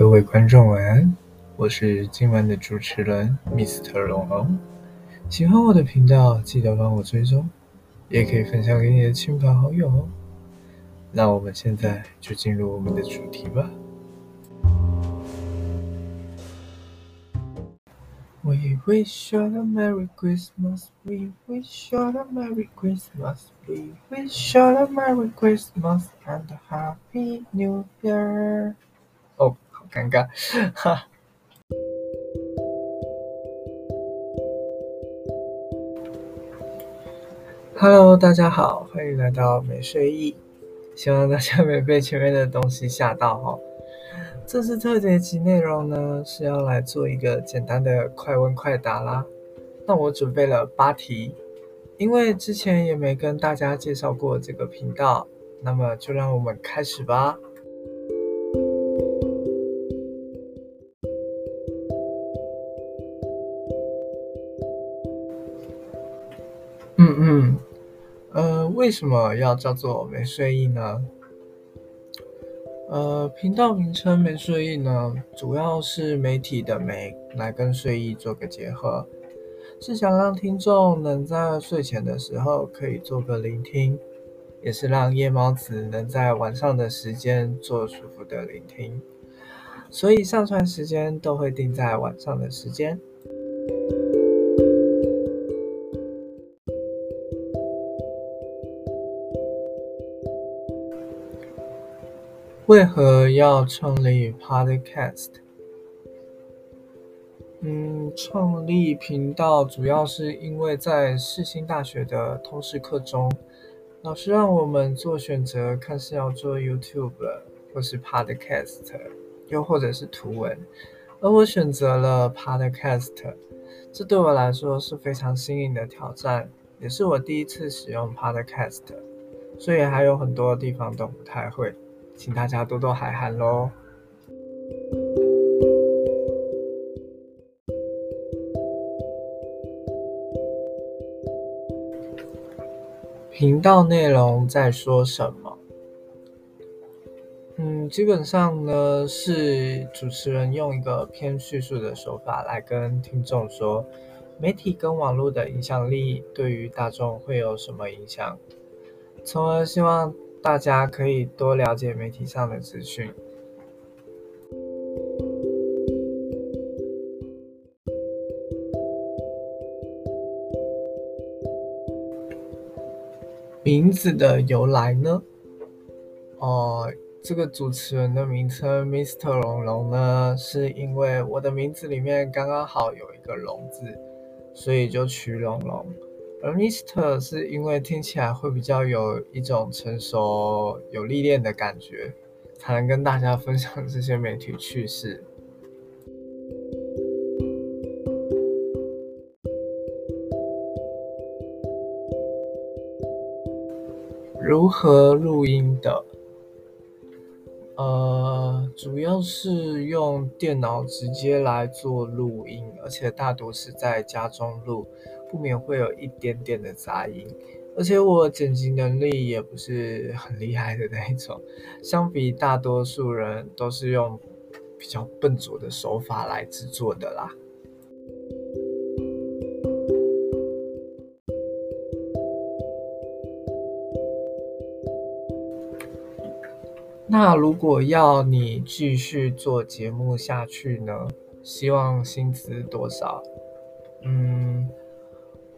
各位观众晚安，我是今晚的主持人 Mr. 龙龙。喜欢我的频道，记得帮我追踪，也可以分享给你的亲朋好友哦。那我们现在就进入我们的主题吧。We wish you a Merry Christmas. We wish you a Merry Christmas. We wish you a Merry Christmas and a Happy New Year. 哦，好尴尬，哈。Hello，大家好，欢迎来到美睡意。希望大家没被前面的东西吓到哈。这次特别集内容呢，是要来做一个简单的快问快答啦。那我准备了八题，因为之前也没跟大家介绍过这个频道，那么就让我们开始吧。为什么要叫做没睡意呢？呃，频道名称没睡意呢，主要是媒体的媒来跟睡意做个结合，是想让听众能在睡前的时候可以做个聆听，也是让夜猫子能在晚上的时间做舒服的聆听，所以上传时间都会定在晚上的时间。为何要创立 Podcast？嗯，创立频道主要是因为在世新大学的通识课中，老师让我们做选择，看是要做 YouTube 或是 Podcast，又或者是图文，而我选择了 Podcast。这对我来说是非常新颖的挑战，也是我第一次使用 Podcast，所以还有很多地方都不太会。请大家多多海涵喽！频道内容在说什么？嗯，基本上呢是主持人用一个偏叙述的手法来跟听众说，媒体跟网络的影响力对于大众会有什么影响，从而希望。大家可以多了解媒体上的资讯。名字的由来呢？哦，这个主持人的名称 Mr. 龙龙呢，是因为我的名字里面刚刚好有一个龙字，所以就取龙龙。而 Mister 是因为听起来会比较有一种成熟、有历练的感觉，才能跟大家分享这些媒体趣事。如何录音的？呃，主要是用电脑直接来做录音，而且大多是在家中录。不免会有一点点的杂音，而且我剪辑能力也不是很厉害的那一种，相比大多数人都是用比较笨拙的手法来制作的啦。那如果要你继续做节目下去呢？希望薪资多少？嗯。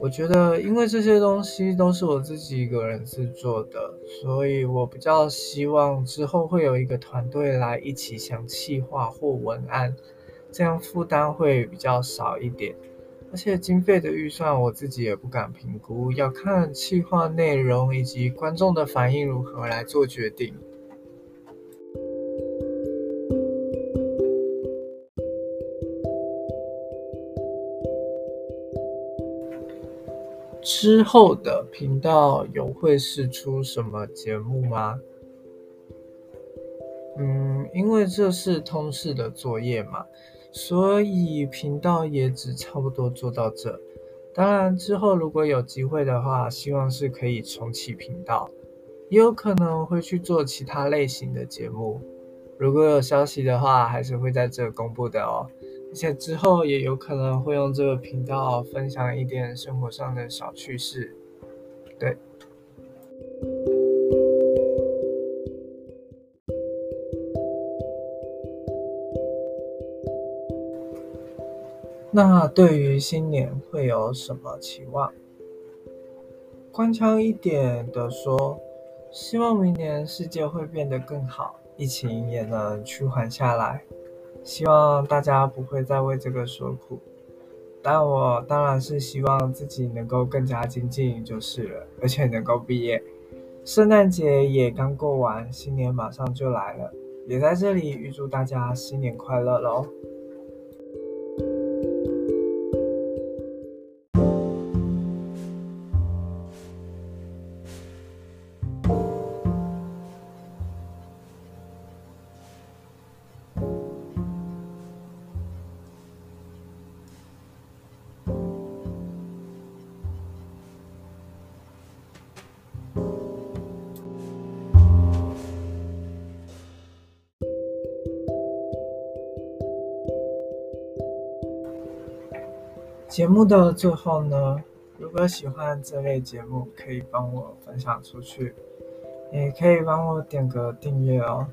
我觉得，因为这些东西都是我自己一个人制作的，所以我比较希望之后会有一个团队来一起想企划或文案，这样负担会比较少一点。而且经费的预算我自己也不敢评估，要看企划内容以及观众的反应如何来做决定。之后的频道有会是出什么节目吗？嗯，因为这是通识的作业嘛，所以频道也只差不多做到这。当然，之后如果有机会的话，希望是可以重启频道，也有可能会去做其他类型的节目。如果有消息的话，还是会在这公布的哦。而且之后也有可能会用这个频道分享一点生活上的小趣事。对。那对于新年会有什么期望？官腔一点的说，希望明年世界会变得更好，疫情也能趋缓下来。希望大家不会再为这个所苦。但我当然是希望自己能够更加精进就是了，而且能够毕业。圣诞节也刚过完，新年马上就来了，也在这里预祝大家新年快乐喽！节目的最后呢，如果喜欢这类节目，可以帮我分享出去，也可以帮我点个订阅哦。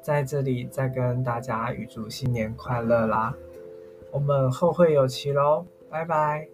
在这里再跟大家预祝新年快乐啦！我们后会有期喽，拜拜。